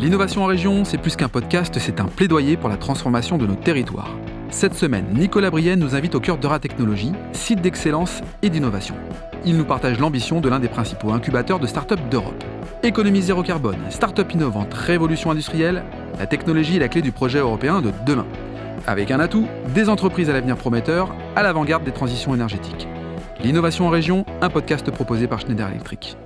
L'innovation en région, c'est plus qu'un podcast, c'est un plaidoyer pour la transformation de nos territoires. Cette semaine, Nicolas Brienne nous invite au cœur d'Eura Technologies, site d'excellence et d'innovation. Il nous partage l'ambition de l'un des principaux incubateurs de start-up d'Europe. Économie zéro carbone, start-up innovante, révolution industrielle, la technologie est la clé du projet européen de demain. Avec un atout, des entreprises à l'avenir prometteur, à l'avant-garde des transitions énergétiques. L'innovation en région, un podcast proposé par Schneider Electric.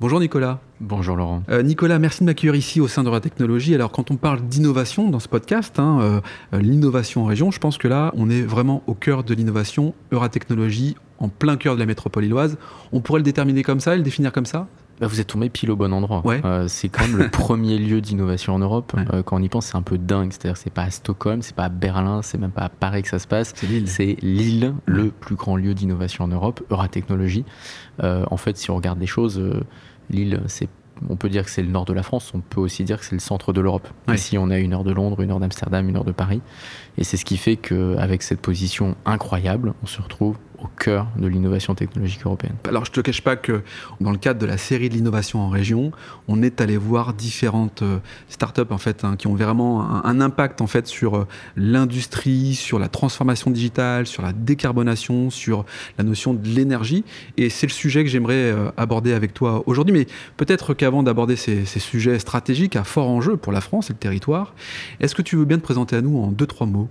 Bonjour Nicolas. Bonjour Laurent. Euh, Nicolas, merci de m'accueillir ici au sein de la technologie. Alors quand on parle d'innovation dans ce podcast, hein, euh, euh, l'innovation en région, je pense que là, on est vraiment au cœur de l'innovation. Euratechnologie, en plein cœur de la métropole illoise. On pourrait le déterminer comme ça, le définir comme ça? Bah, vous êtes tombé pile au bon endroit. c'est quand même le premier lieu d'innovation en Europe. quand on y pense, c'est un peu dingue. C'est-à-dire c'est pas à Stockholm, c'est pas à Berlin, c'est même pas à Paris que ça se passe. C'est Lille. C'est Lille, le plus grand lieu d'innovation en Europe, Euratechnologie. en fait, si on regarde les choses, Lille, c'est on peut dire que c'est le nord de la France, on peut aussi dire que c'est le centre de l'Europe. Ici, on a une heure de Londres, une heure d'Amsterdam, une heure de Paris. Et c'est ce qui fait qu'avec cette position incroyable, on se retrouve cœur de l'innovation technologique européenne. Alors je ne te cache pas que dans le cadre de la série de l'innovation en région, on est allé voir différentes euh, startups en fait hein, qui ont vraiment un, impact en fait sur euh, l'industrie, sur la transformation digitale, sur la décarbonation, sur la notion de l'énergie. Et c'est le sujet que j'aimerais euh, aborder avec toi aujourd'hui. Mais peut-être qu'avant d'aborder ces, ces sujets stratégiques à fort enjeu pour la France et le territoire, est-ce que tu veux bien te présenter à nous en deux trois mots?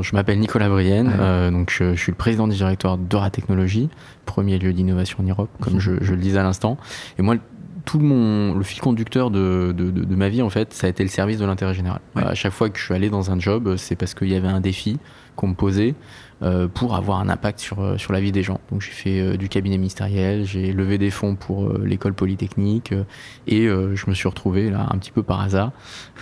Je m'appelle Nicolas Brienne, euh, donc je, suis le président du directoire d'Eura Technologies, premier lieu d'innovation en Europe, comme je, le disais à l'instant. Et moi, tout mon, le fil conducteur de, ma vie, en fait, ça a été le service de l'intérêt général. À chaque fois que je suis allé dans un job, c'est parce qu'il y avait un défi qu'on me posait euh, pour avoir un impact sur, euh, sur la vie des gens. Donc j'ai fait euh, du cabinet ministériel, j'ai levé des fonds pour l'école polytechnique et je me suis retrouvé là un petit peu par hasard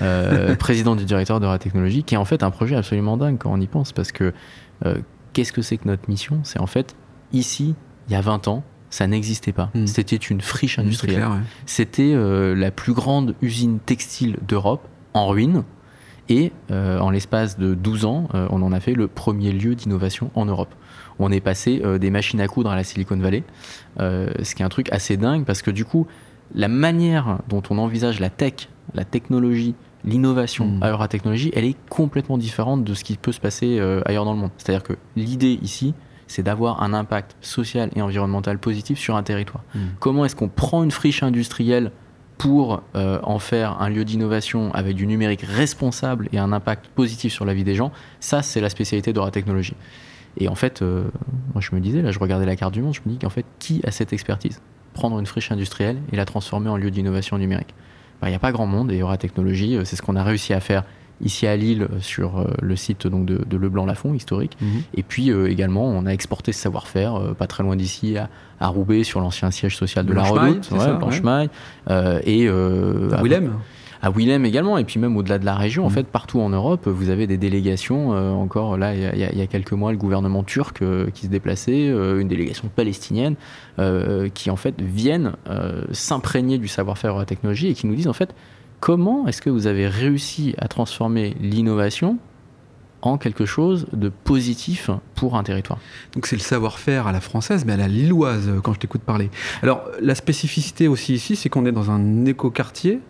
président du directeur de la technologie qui est en fait un projet absolument dingue quand on y pense parce que qu'est-ce que c'est que notre mission? C'est en fait ici, il y a 20 ans, ça n'existait pas. Hmm. C'était une friche industrielle. C'était la plus grande usine textile d'Europe en ruine et euh, en l'espace de 12 ans, euh, on en a fait le premier lieu d'innovation en Europe. On est passé euh, des machines à coudre à la Silicon Valley, ce qui est un truc assez dingue parce que du coup, la manière dont on envisage la tech, la technologie, l'innovation mmh. à Euratechnologie, elle est complètement différente de ce qui peut se passer ailleurs dans le monde. C'est-à-dire que l'idée ici, c'est d'avoir un impact social et environnemental positif sur un territoire. Mmh. Comment est-ce qu'on prend une friche industrielle pour euh, en faire un lieu d'innovation avec du numérique responsable et un impact positif sur la vie des gens, ça c'est la spécialité de la technologie. Et en fait, euh, moi je me disais, là je regardais la carte du monde, je me dis qu'en fait, qui a cette expertise? Prendre une friche industrielle et la transformer en lieu d'innovation numérique. Bah, il n'y a pas grand monde et aura technologie, euh, c'est ce qu'on a réussi à faire ici à Lille sur euh, le site donc de, de Leblanc-Lafont historique. Mhm. Et puis euh, également, on a exporté ce savoir-faire euh, pas très loin d'ici à, Roubaix sur l'ancien siège social de la Redoute, ouais, et à Willem à Willem également, et puis même au-delà de la région, en mhm. fait, partout en Europe, vous avez des délégations. encore là, il y, a quelques mois, le gouvernement turc qui se déplaçait, une délégation palestinienne, qui en fait viennent s'imprégner du savoir-faire de la technologie et qui nous disent en fait, Comment est-ce que vous avez réussi à transformer l'innovation en quelque chose de positif pour un territoire? Donc c'est le savoir-faire à la française, mais à la lilloise, quand je t'écoute parler. Alors la spécificité aussi ici, c'est qu'on est dans un écoquartier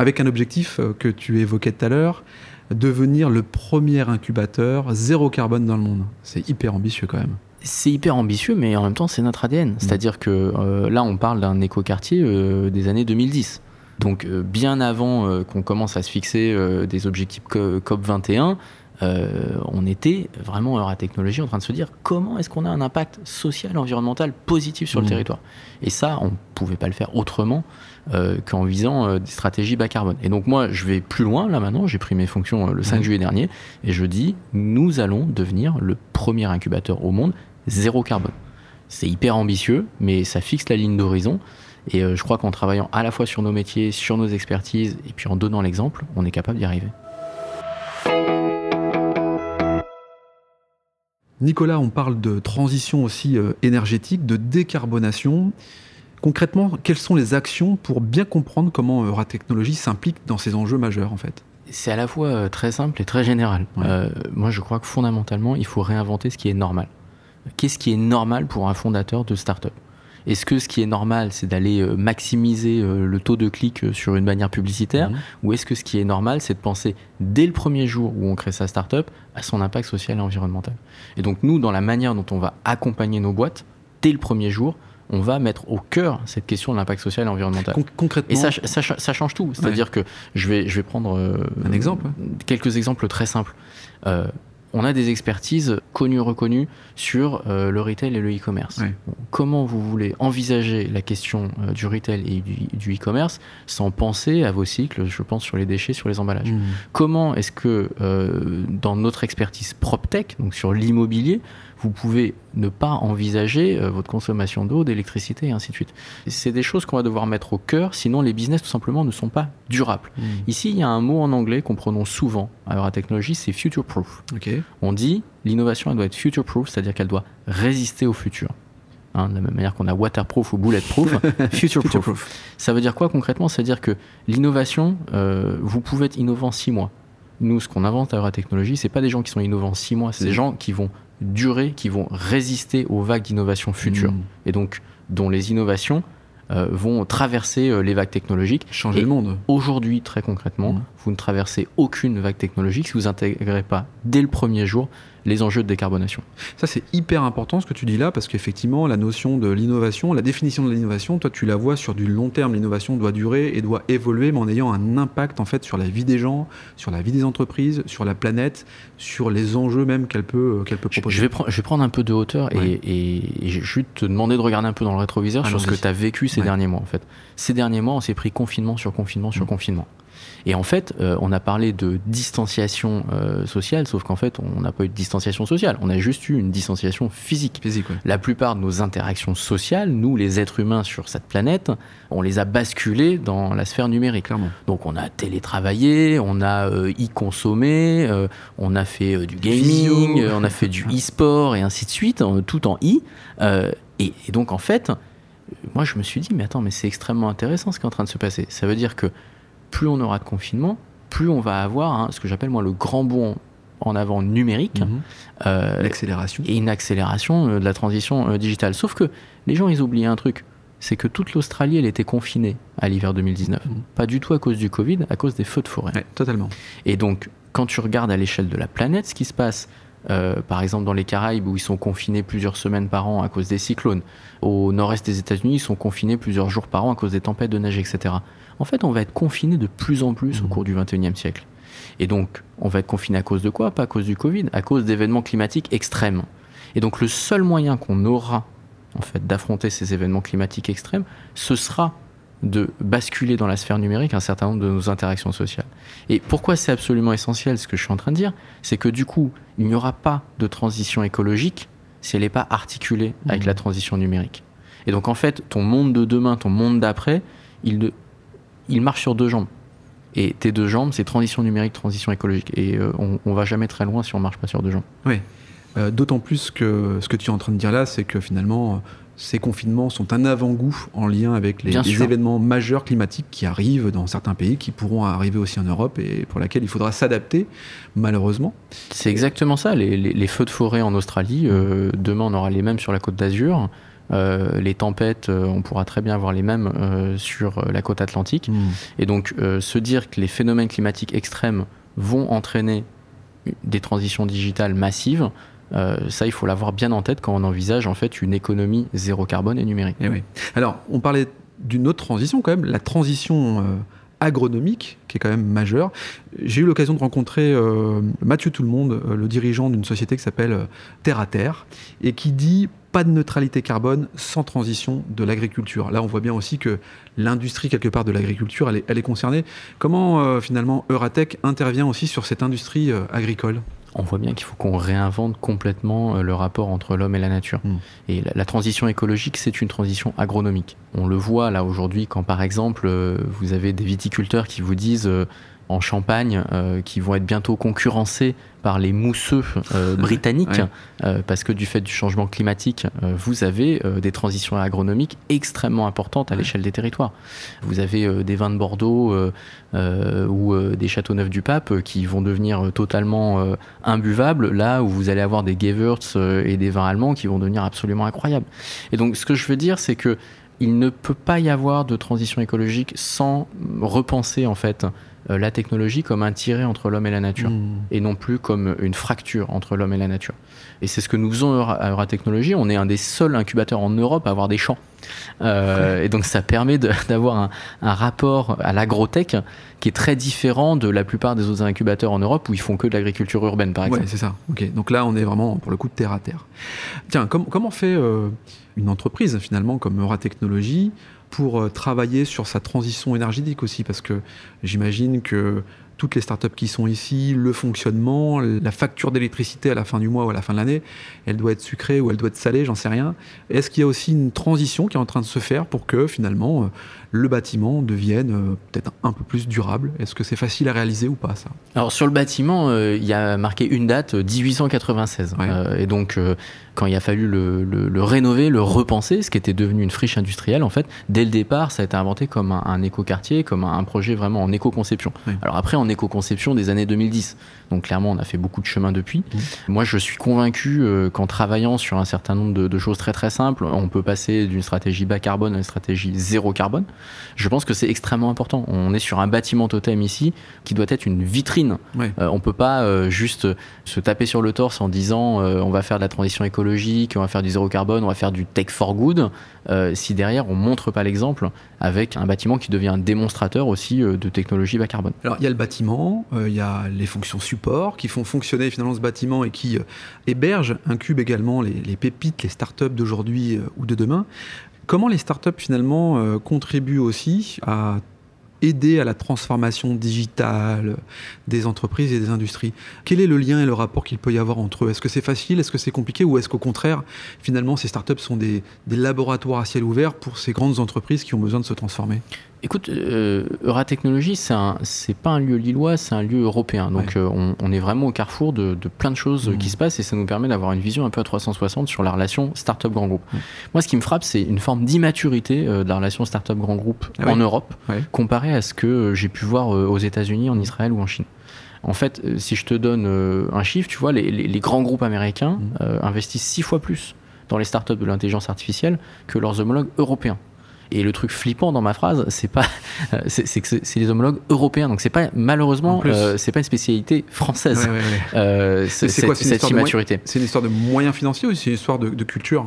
avec un objectif euh, que tu évoquais tout à l'heure, devenir le premier incubateur zéro carbone dans le monde. C'est hyper ambitieux quand même. C'est hyper ambitieux, mais en même temps, c'est notre ADN. Mmh. C'est-à-dire que euh, là, on parle d'un écoquartier euh, des années 2010. Donc euh, bien avant euh, qu'on commence à se fixer euh, des objectifs COP21, on était vraiment à la technologie en train de se dire comment est-ce qu'on a un impact social, environnemental positif sur le mmh. territoire? Et ça, on ne pouvait pas le faire autrement qu'en visant des stratégies bas carbone. Et donc moi, je vais plus loin là maintenant, j'ai pris mes fonctions le 5 mmh. juillet dernier, et je dis, nous allons devenir le premier incubateur au monde zéro carbone. C'est hyper ambitieux, mais ça fixe la ligne d'horizon. Et euh, je crois qu'en travaillant à la fois sur nos métiers, sur nos expertises, et puis en donnant l'exemple, on est capable d'y arriver. Nicolas, on parle de transition aussi euh, énergétique, de décarbonation. Concrètement, quelles sont les actions pour bien comprendre comment Euratechnologie s'implique dans ces enjeux majeurs en fait? C'est à la fois euh, très simple et très général. moi, je crois que fondamentalement, il faut réinventer ce qui est normal. Qu'est-ce qui est normal pour un fondateur de start-up? Est-ce que ce qui est normal, c'est d'aller euh, maximiser euh, le taux de clic sur une bannière publicitaire Mhm. Ou est-ce que ce qui est normal, c'est de penser dès le premier jour où on crée sa startup à son impact social et environnemental? Et donc nous, dans la manière dont on va accompagner nos boîtes, dès le premier jour, on va mettre au cœur cette question de l'impact social et environnemental. Con- concrètement, Et ça, ça, ça change tout. C'est-à-dire que je vais, je vais prendre euh, Un exemple, quelques exemples très simples. Euh, on a des expertises connues, reconnues sur euh, le retail et le e-commerce. Ouais. Bon, comment vous voulez envisager la question euh, du retail et du, du e-commerce sans penser à vos cycles, je pense, sur les déchets, sur les emballages? Mhm. Comment est-ce que euh, dans notre expertise PropTech, donc sur l'immobilier, vous pouvez ne pas envisager euh, votre consommation d'eau, d'électricité et ainsi de suite C'est des choses qu'on va devoir mettre au cœur, sinon les business tout simplement ne sont pas durables. Mhm. Ici, il y a un mot en anglais qu'on prononce souvent à Euratechnologie, c'est future proof. Ok. On dit l'innovation elle doit être future proof, c'est-à-dire qu'elle doit résister au futur. Hein, de la même manière qu'on a waterproof ou bulletproof, future proof. Future-proof. Ça veut dire quoi concrètement? C'est-à-dire que l'innovation, euh, vous pouvez être innovant six mois. Nous, ce qu'on invente à Euratechnologie, c'est pas des gens qui sont innovants six mois, c'est des gens qui vont durer, qui vont résister aux vagues d'innovation futures. Mhm. Et donc, dont les innovations euh, vont traverser euh, les vagues technologiques. Changer Et le monde. Aujourd'hui, très concrètement, Mhm. vous ne traversez aucune vague technologique si vous n'intégrez pas dès le premier jour les enjeux de décarbonation. Ça, c'est hyper important ce que tu dis là, parce qu'effectivement, la notion de l'innovation, la définition de l'innovation, toi, tu la vois sur du long terme. L'innovation doit durer et doit évoluer, mais en ayant un impact en fait sur la vie des gens, sur la vie des entreprises, sur la planète, sur les enjeux même qu'elle peut, qu'elle peut Je, proposer. je vais, pre- je vais prendre un peu de hauteur et- Ouais. et, et je vais te demander de regarder un peu dans le rétroviseur sur ce que tu as vécu ces Ouais. derniers mois. En fait. Ces derniers mois, on s'est pris confinement sur confinement sur Mhm. confinement. Et en fait, euh, on a parlé de distanciation euh, sociale, sauf qu'en fait, on n'a pas eu de distanciation sociale. On a juste eu une distanciation physique. La plupart de nos interactions sociales, nous, les êtres humains sur cette planète, on les a basculées dans la sphère numérique. clairement. Donc on a télétravaillé, on a e-consommé, euh, on a fait du gaming, on a fait du e-sport et ainsi de suite, tout en i. Euh, et, et donc en fait, moi je me suis dit, mais attends, mais c'est extrêmement intéressant ce qui est en train de se passer. Ça veut dire que plus on aura de confinement, plus on va avoir hein, ce que j'appelle moi le grand bond en avant numérique Mhm. euh, L'accélération. et une accélération euh, de la transition euh, digitale. Sauf que les gens, ils oublient un truc, c'est que toute l'Australie, elle était confinée à l'hiver 2019. Mhm. Pas du tout à cause du Covid, à cause des feux de forêt. Ouais, totalement. Et donc, quand tu regardes à l'échelle de la planète, ce qui se passe, euh, par exemple dans les Caraïbes où ils sont confinés plusieurs semaines par an à cause des cyclones, au nord-est des États-Unis, ils sont confinés plusieurs jours par an à cause des tempêtes de neige, etc. En fait, on va être confiné de plus en plus au Mhm. cours du 21e siècle. Et donc, on va être confiné à cause de quoi? Pas à cause du Covid, à cause d'événements climatiques extrêmes. Et donc, le seul moyen qu'on aura en fait d'affronter ces événements climatiques extrêmes, ce sera de basculer dans la sphère numérique un certain nombre de nos interactions sociales. Et pourquoi c'est absolument essentiel ce que je suis en train de dire? C'est que du coup, il n'y aura pas de transition écologique si elle n'est pas articulée avec Mhm. la transition numérique. Et donc en fait, ton monde de demain, ton monde d'après, il, il marche sur deux jambes. Et tes deux jambes, c'est transition numérique, transition écologique. Et euh, on, on va jamais très loin si on marche pas sur deux jambes. Euh, D'autant plus que ce que tu es en train de dire là, c'est que finalement, euh, ces confinements sont un avant-goût en lien avec les, événements majeurs climatiques qui arrivent dans certains pays, qui pourront arriver aussi en Europe et pour lesquels il faudra s'adapter, malheureusement. C'est exactement ça. Les, les- les feux de forêt en Australie, euh, demain on aura les mêmes sur la côte d'Azur. Euh, les tempêtes, euh, on pourra très bien avoir les mêmes euh, sur la côte atlantique. Et donc se dire que les phénomènes climatiques extrêmes vont entraîner des transitions digitales massives, euh, ça il faut l'avoir bien en tête quand on envisage en fait une économie zéro carbone et numérique. Eh oui. Alors, on parlait d'une autre transition quand même, la transition agronomique, qui est quand même majeure. J'ai eu l'occasion de rencontrer euh, Mathieu Tout-le-Monde, euh, le dirigeant d'une société qui s'appelle euh, Terre à Terre, et qui dit pas de neutralité carbone sans transition de l'agriculture. Là, on voit bien aussi que l'industrie, quelque part, de l'agriculture, elle est, concernée. Comment, finalement, Euratech intervient aussi sur cette industrie agricole? On voit bien qu'il faut qu'on réinvente complètement euh, le rapport entre l'homme et la nature. Mm. Et la, la transition écologique, c'est une transition agronomique. On le voit là aujourd'hui quand par exemple euh, vous avez des viticulteurs qui vous disent euh, en Champagne qui vont être bientôt concurrencés par les mousseux euh, britanniques, euh, parce que du fait du changement climatique, euh, vous avez des transitions agronomiques extrêmement importantes à l'échelle des territoires. Vous avez des vins de Bordeaux ou des Châteauneuf du Pape qui vont devenir totalement imbuvables, là où vous allez avoir des Gewürz et des vins allemands qui vont devenir absolument incroyables. Et donc ce que je veux dire, c'est que il ne peut pas y avoir de transition écologique sans repenser en fait euh, la technologie comme un tiret entre l'homme et la nature, hmm. et non plus comme une fracture entre l'homme et la nature. Et c'est ce que nous faisons à Euratechnologie. On est un des seuls incubateurs en Europe à avoir des champs. Euh, et donc ça permet d'avoir un, un, rapport à l'agrotech qui est très différent de la plupart des autres incubateurs en Europe où ils font que de l'agriculture urbaine, par exemple. Oui, c'est ça. Ok. Donc là, on est vraiment pour le coup de terre à terre. Tiens, comment fait euh, une entreprise finalement comme Euratechnologie pour euh, travailler sur sa transition énergétique aussi, parce que j'imagine que toutes les startups qui sont ici, le fonctionnement, la facture d'électricité à la fin du mois ou à la fin de l'année, elle doit être sucrée ou elle doit être salée, j'en sais rien. Est-ce qu'il y a aussi une transition qui est en train de se faire pour que finalement euh, le bâtiment devienne euh, peut-être un peu plus durable Est-ce que c'est facile à réaliser ou pas ça? Alors sur le bâtiment, euh, il y a marqué une date 1896. et donc quand il a fallu le, rénover, le repenser, ce qui était devenu une friche industrielle en fait, dès le départ, ça a été inventé comme un, éco-quartier, comme un, projet vraiment en éco-conception. Alors après, en éco-conception des années 2010. Donc clairement, on a fait beaucoup de chemin depuis. Mmh. Moi, je suis convaincu euh, qu'en travaillant sur un certain nombre de, choses très très simples, on peut passer d'une stratégie bas carbone à une stratégie zéro carbone. Je pense que c'est extrêmement important. On est sur un bâtiment totem ici qui doit être une vitrine. Ouais. Euh, on peut pas euh, juste se taper sur le torse en disant on va faire de la transition écologique, on va faire du zéro carbone, on va faire du tech for good. si derrière on montre pas l'exemple avec un bâtiment qui devient un démonstrateur aussi de technologie bas carbone. Alors il y a le bâtiment, il y a les fonctions support qui font fonctionner finalement ce bâtiment et qui euh, hébergent, incubent également les, les pépites, les startups d'aujourd'hui euh, ou de demain. Comment les startups finalement euh, contribuent aussi à aider à la transformation digitale des entreprises et des industries? Quel est le lien et le rapport qu'il peut y avoir entre eux? Est-ce que c'est facile? Est-ce que c'est compliqué? Ou est-ce qu'au contraire, finalement, ces startups sont des, des, laboratoires à ciel ouvert pour ces grandes entreprises qui ont besoin de se transformer? Écoute, euh, Euratechnologie, c'est pas un lieu lillois, c'est un lieu européen. Donc euh, on, est vraiment au carrefour de, plein de choses mmh. qui se passent et ça nous permet d'avoir une vision un peu à 360 sur la relation start-up-grand groupe. Mmh. Moi, ce qui me frappe, c'est une forme d'immaturité euh, de la relation start-up-grand groupe ah en Europe, comparée à ce que j'ai pu voir aux États-Unis, en Israël ou en Chine. En fait, si je te donne un chiffre, tu vois, les, grands groupes américains mmh. investissent six fois plus dans les startups de l'intelligence artificielle que leurs homologues européens. Et le truc flippant dans ma phrase, c'est pas, c'est que c'est les homologues européens. Donc c'est pas malheureusement, euh, c'est pas une spécialité française. Euh, c'est quoi cette immaturité C'est une histoire de moyens financiers ou c'est une histoire de culture?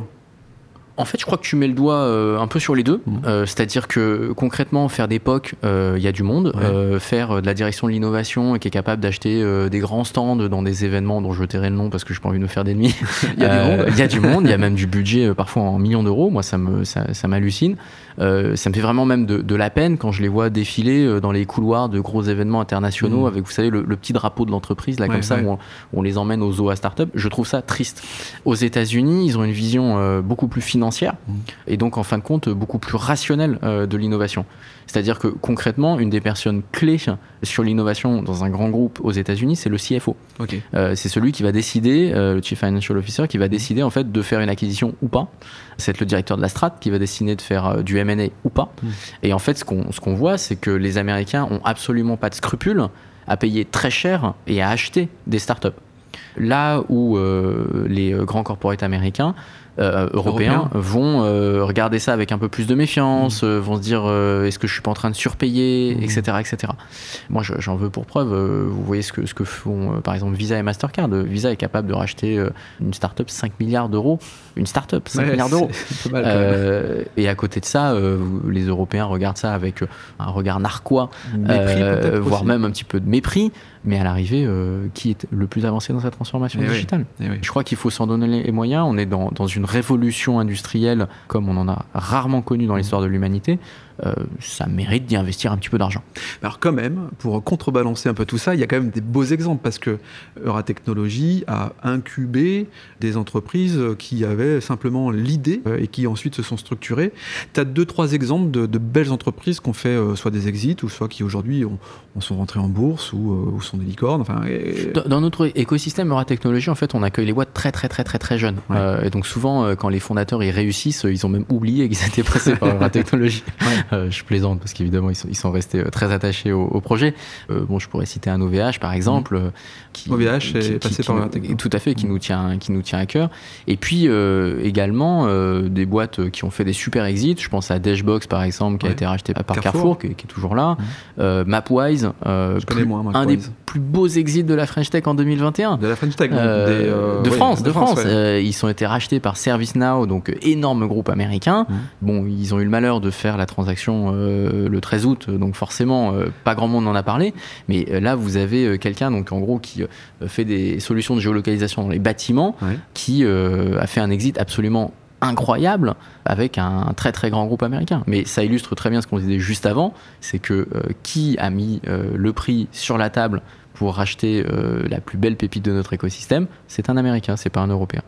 En fait, je crois que tu mets le doigt euh, un peu sur les deux. Mmh. Euh, c'est-à-dire que concrètement, faire des POC, euh, il y a du monde. faire de la direction de l'innovation qui est capable d'acheter des grands stands dans des événements dont je tairai le nom parce que je n'ai pas envie de me faire d'ennemis. Il y a du monde. Il y a du monde. Il y a même du budget parfois en millions d'euros. Moi, ça me ça, m'hallucine. ça me fait vraiment même de, la peine quand je les vois défiler dans les couloirs de gros événements internationaux mmh. avec, vous savez, le, petit drapeau de l'entreprise, là, comme ça, où on, les emmène aux zoo à start-up. Je trouve ça triste. Aux États-Unis, ils ont une vision beaucoup plus financière et donc en fin de compte beaucoup plus rationnel euh, de l'innovation. C'est-à-dire que concrètement, une des personnes clés sur l'innovation dans un grand groupe aux États-Unis, c'est le CFO. Euh, c'est celui qui va décider, euh, le Chief Financial Officer, qui va décider en fait de faire une acquisition ou pas. C'est le directeur de la strat qui va décider de faire du M&A ou pas. Mm. Et en fait, ce qu'on ce qu'on voit, c'est que les Américains ont absolument pas de scrupules à payer très cher et à acheter des startups. Là où les grands corporates américains euh, européens vont euh, regarder ça avec un peu plus de méfiance, mmh. euh, vont se dire est-ce que je suis pas en train de surpayer, etc., mmh. etc. Moi, j'en veux pour preuve. vous voyez ce que, ce que font par exemple Visa et Mastercard. Visa est capable de racheter une startup 5 milliards d'euros. Une startup 5 milliards d'euros. et à côté de ça, les Européens regardent ça avec un regard narquois, voire même un petit peu de mépris mais à l'arrivée, euh, qui est le plus avancé dans sa transformation eh digitale eh Je crois qu'il faut s'en donner les moyens. On est dans, dans, une révolution industrielle comme on en a rarement connu dans l'histoire de l'humanité. Ça mérite d'y investir un petit peu d'argent. Alors quand même, pour contrebalancer un peu tout ça, il y a quand même des beaux exemples parce que Euratechnologie a incubé des entreprises qui avaient simplement l'idée et qui ensuite se sont structurées. Tu as deux, trois exemples de, belles entreprises qui ont fait soit des exits ou soit qui aujourd'hui sont rentrées en bourse ou, sont des licornes. Enfin, dans, notre écosystème Euratechnologie, en fait, on accueille les boîtes très très très très très jeunes. et donc souvent, quand les fondateurs y réussissent, ils ont même oublié qu'ils étaient passés par la technologie. Euh, je plaisante parce qu'évidemment, ils sont, ils sont restés euh, très attachés au, projet. Euh, bon, je pourrais citer un OVH par exemple. Mhm. Qui, OVH est passé par technologie. Tout à fait, qui, mhm. nous tient, qui nous tient à cœur. Et puis également des boîtes qui ont fait des super exits. Je pense à Dashbox par exemple, qui a été racheté par Carrefour, qui, est toujours là. Mhm. Mapwise, un des plus beaux exits de la French Tech en 2021. De la French Tech, de, France, de, France. ils ont été rachetés par ServiceNow, donc énorme groupe américain. Bon, ils ont eu le malheur de faire la transaction euh, le 13 août, donc forcément, euh, pas grand monde n'en a parlé. Mais euh, là, vous avez quelqu'un, donc en gros, qui fait des solutions de géolocalisation dans les bâtiments, qui a fait un exit absolument incroyable avec un très très grand groupe américain. Mais ça illustre très bien ce qu'on disait juste avant, c'est que qui a mis le prix sur la table pour racheter la plus belle pépite de notre écosystème, c'est un Américain, c'est pas un Européen.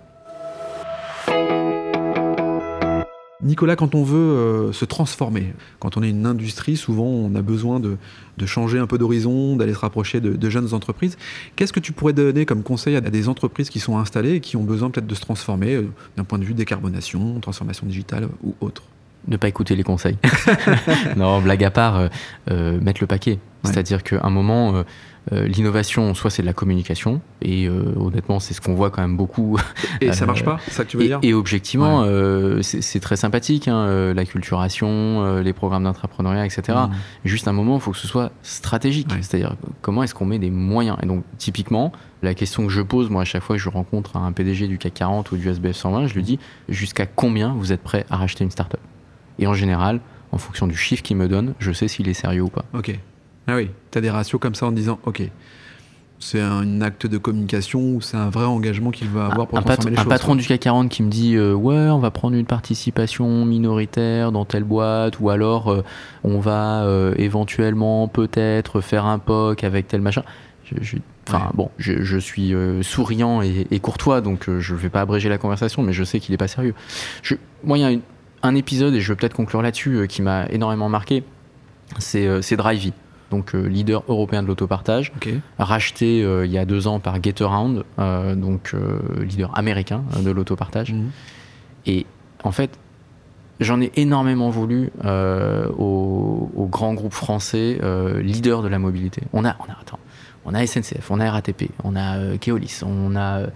Nicolas, quand on veut euh, se transformer, quand on est une industrie, souvent on a besoin de, changer un peu d'horizon, d'aller se rapprocher de, jeunes entreprises. Qu'est-ce que tu pourrais donner comme conseil à des entreprises qui sont installées et qui ont besoin peut-être de se transformer euh, d'un point de vue décarbonation, transformation digitale ou autre? Ne pas écouter les conseils. non, blague à part, euh, mettre le paquet. C'est-à-dire qu'à un moment, euh, l'innovation, soit c'est de la communication, et euh, honnêtement, c'est ce qu'on voit quand même beaucoup. Et, ça marche pas, c'est ça que tu veux et, dire Et objectivement, euh, c'est très sympathique, hein, la culturation, les programmes d'entrepreneuriat, etc. Mmh. Juste un moment, il faut que ce soit stratégique. C'est-à-dire, comment est-ce qu'on met des moyens? Et donc, typiquement, la question que je pose, moi, à chaque fois que je rencontre un PDG du CAC 40 ou du SBF 120, je lui dis jusqu'à combien vous êtes prêt à racheter une startup? Et en général, en fonction du chiffre qu'il me donne, je sais s'il est sérieux ou pas. Ok. Ah oui, tu as des ratios comme ça en disant, OK, c'est un acte de communication ou c'est un vrai engagement qu'il va avoir pour un transformer les un patron du CAC 40 qui me dit euh, ouais on va prendre une participation minoritaire dans telle boîte ou alors euh, on va euh, éventuellement peut-être faire un POC avec tel machin je, enfin bon je, suis souriant et, courtois donc je ne vais pas abréger la conversation mais je sais qu'il n'est pas sérieux je, moi il y a un épisode et je vais peut-être conclure là-dessus qui m'a énormément marqué c'est Drivey donc euh, leader européen de l'autopartage, racheté euh, il y a deux ans par Getaround, euh, donc leader américain de l'autopartage. Mhm. Et en fait, j'en ai énormément voulu aux, grands groupes français leaders de la mobilité. On a, on a, attends, on a SNCF, on a RATP, on a Keolis, on a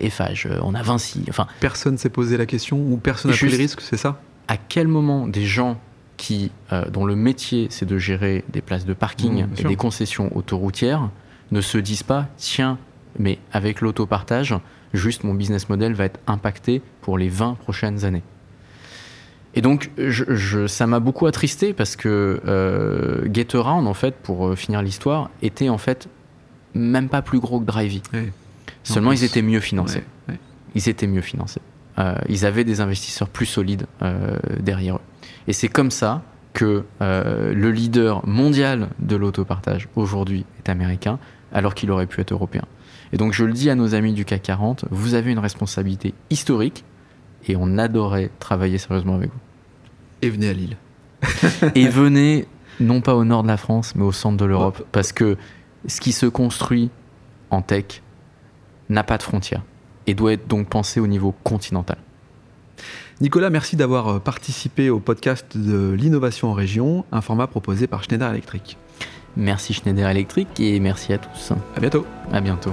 Eiffage, on a Vinci. Enfin, personne s'est posé la question ou personne n'a pris le risque, c'est ça? À quel moment des gens qui, euh, dont le métier c'est de gérer des places de parking et des concessions autoroutières, ne se disent pas tiens, mais avec l'autopartage, juste mon business model va être impacté pour les 20 prochaines années? Et donc, je, ça m'a beaucoup attristé parce que euh, Getaround, en fait, pour euh, finir l'histoire, était en fait même pas plus gros que Drivey. Seulement, ils étaient mieux financés. Ils étaient mieux financés. Euh, ils avaient des investisseurs plus solides derrière eux. Et c'est comme ça que euh, le leader mondial de l'autopartage aujourd'hui est américain, alors qu'il aurait pu être européen. Et donc je le dis à nos amis du CAC 40, vous avez une responsabilité historique et on adorait travailler sérieusement avec vous. Et venez à Lille. et venez non pas au nord de la France, mais au centre de l'Europe, parce que ce qui se construit en tech n'a pas de frontières et doit être donc pensé au niveau continental. Nicolas, merci d'avoir euh, participé au podcast de l'innovation en région, un format proposé par Schneider Electric. Merci Schneider Electric et merci à tous. À bientôt. À bientôt.